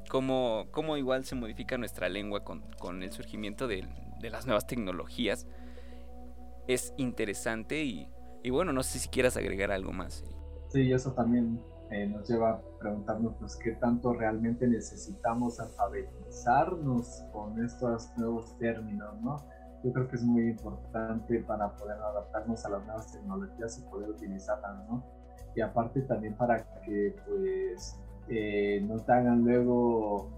Como, como igual se modifica nuestra lengua con, con el surgimiento de, de las nuevas tecnologías. Es interesante y y bueno, no sé si quieras agregar algo más. Sí, eso también eh, nos lleva a preguntarnos pues, qué tanto realmente necesitamos alfabetizarnos con estos nuevos términos, ¿no? Yo creo que es muy importante para poder adaptarnos a las nuevas tecnologías y poder utilizarlas, ¿no? Y aparte también para que pues eh, no te hagan luego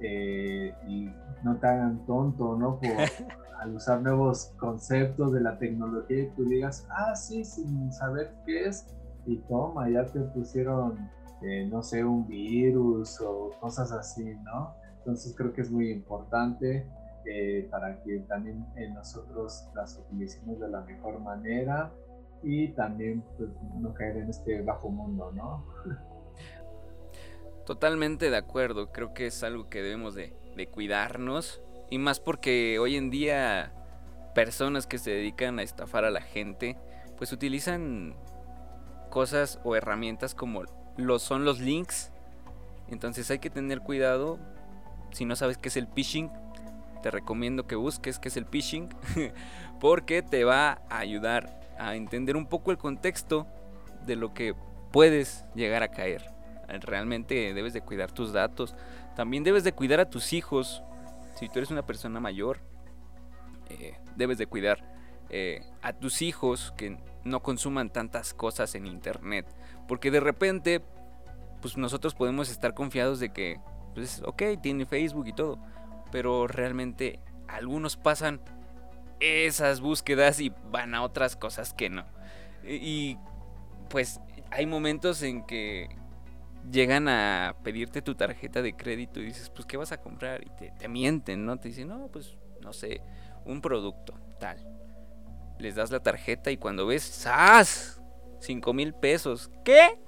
eh, y no te hagan tonto, ¿no? Por, al usar nuevos conceptos de la tecnología y tú digas, ah, sí, sin saber qué es, y toma, ya te pusieron, eh, no sé, un virus o cosas así, ¿no? Entonces creo que es muy importante eh, para que también nosotros las utilicemos de la mejor manera y también pues, no caer en este bajo mundo, ¿no? Totalmente de acuerdo, creo que es algo que debemos de, cuidarnos y más porque hoy en día personas que se dedican a estafar a la gente pues utilizan cosas o herramientas como lo son los links. Entonces hay que tener cuidado. Si no sabes qué es el phishing, te recomiendo que busques qué es el phishing porque te va a ayudar a entender un poco el contexto de lo que puedes llegar a caer realmente debes de cuidar tus datos. También debes de cuidar a tus hijos. Si tú eres una persona mayor, eh, debes de cuidar eh, a tus hijos que no consuman tantas cosas en internet. Porque de repente, pues nosotros podemos estar confiados de que, pues, ok, tiene Facebook y todo. Pero realmente algunos pasan esas búsquedas y van a otras cosas que no. Y pues hay momentos en que llegan a pedirte tu tarjeta de crédito y dices, pues, ¿qué vas a comprar? Y te, mienten, ¿no? Te dicen, no, pues, no sé, un producto, tal. Les das la tarjeta y cuando ves, ¡zas! Cinco mil pesos. ¿Qué?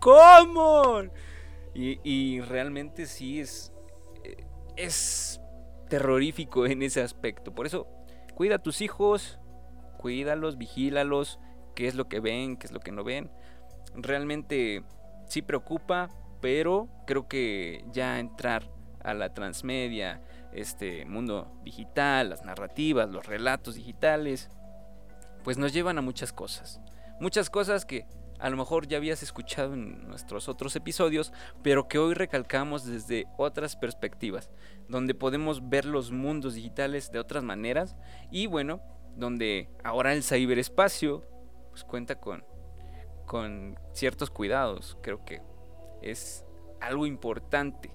¿Cómo? Y, realmente sí es, eh, es terrorífico en ese aspecto. Por eso, cuida a tus hijos, cuídalos, vigílalos, qué es lo que ven, qué es lo que no ven. Realmente sí preocupa, pero creo que ya entrar a la transmedia, este mundo digital, las narrativas, los relatos digitales, pues nos llevan a muchas cosas. Muchas cosas que a lo mejor ya habías escuchado en nuestros otros episodios, pero que hoy recalcamos desde otras perspectivas, donde podemos ver los mundos digitales de otras maneras y bueno, donde ahora el ciberespacio pues cuenta con, con ciertos cuidados. Creo que es algo importante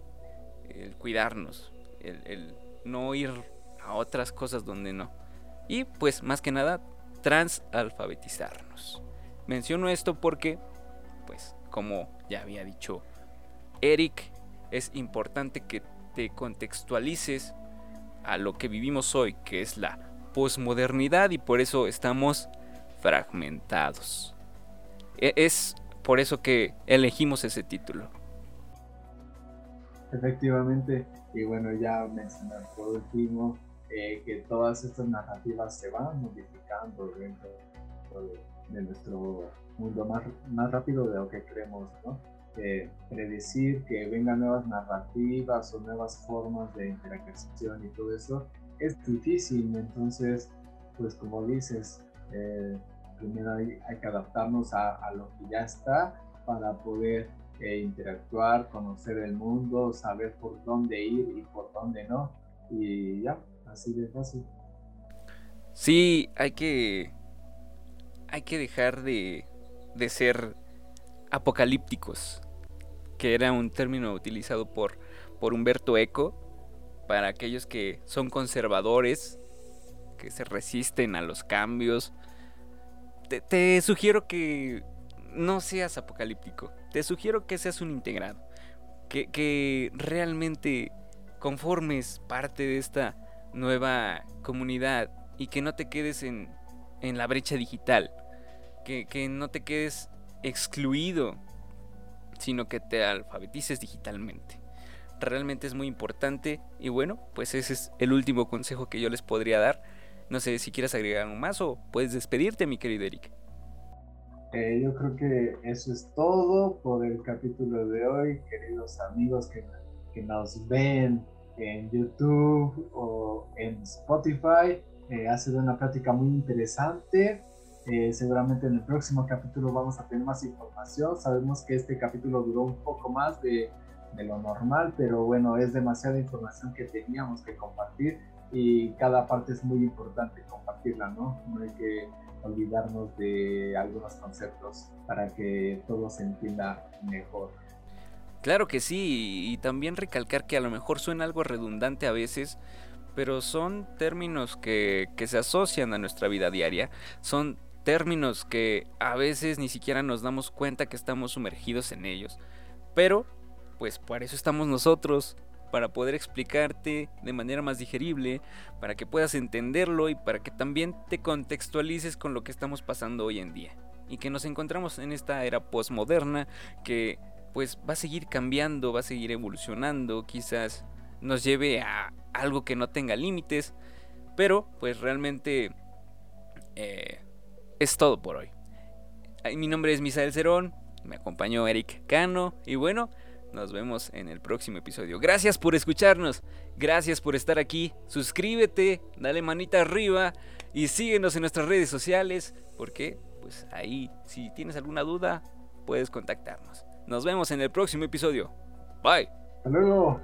el cuidarnos, el, el no ir a otras cosas donde no. Y pues más que nada, transalfabetizarnos. Menciono esto porque, pues, como ya había dicho Eric, es importante que te contextualices a lo que vivimos hoy, que es la posmodernidad y por eso estamos fragmentados. E-, es por eso que elegimos ese título. Efectivamente, y bueno, ya mencionar por último eh, que todas estas narrativas se van modificando dentro de de nuestro mundo más, más rápido de lo que creemos, ¿no? predecir que vengan nuevas narrativas o nuevas formas de interacción y todo eso es difícil, entonces, pues como dices, eh, primero hay, que adaptarnos a, a, lo que ya está para poder eh, interactuar, conocer el mundo, saber por dónde ir y por dónde no, y ya, así de fácil. Sí, hay que hay que dejar de, de ser apocalípticos, que era un término utilizado por, por Humberto Eco para aquellos que son conservadores, que se resisten a los cambios. Te, sugiero que no seas apocalíptico, te sugiero que seas un integrado, que, que realmente conformes parte de esta nueva comunidad y que no te quedes en, en la brecha digital que, no te quedes excluido, sino que te alfabetices digitalmente. Realmente es muy importante y bueno, pues ese es el último consejo que yo les podría dar. No sé si quieres agregar algo más o puedes despedirte, mi querido Eric. Yo creo que eso es todo por el capítulo de hoy, queridos amigos que, que nos ven en YouTube o en Spotify. Eh, ha sido una plática muy interesante. Eh, seguramente en el próximo capítulo vamos a tener más información. Sabemos que este capítulo duró un poco más de, de, lo normal, pero bueno, es demasiada información que teníamos que compartir y cada parte es muy importante compartirla, ¿no? No hay que olvidarnos de algunos conceptos para que todo se entienda mejor. Claro que sí, y también recalcar que a lo mejor suena algo redundante a veces, pero son términos que, que, se asocian a nuestra vida diaria, son términos que a veces ni siquiera nos damos cuenta que estamos sumergidos en ellos. Pero, pues por eso estamos nosotros, para poder explicarte de manera más digerible, para que puedas entenderlo y para que también te contextualices con lo que estamos pasando hoy en día. Y que nos encontramos en esta era postmoderna que pues va a seguir cambiando, va a seguir evolucionando, quizás nos lleve a algo que no tenga límites, pero pues realmente eh, es todo por hoy. Mi nombre es Misael Cerón, me acompañó Eric Cano y bueno, nos vemos en el próximo episodio. Gracias por escucharnos, gracias por estar aquí. Suscríbete, dale manita arriba y síguenos en nuestras redes sociales porque pues ahí si tienes alguna duda puedes contactarnos. Nos vemos en el próximo episodio. Bye. Hasta luego.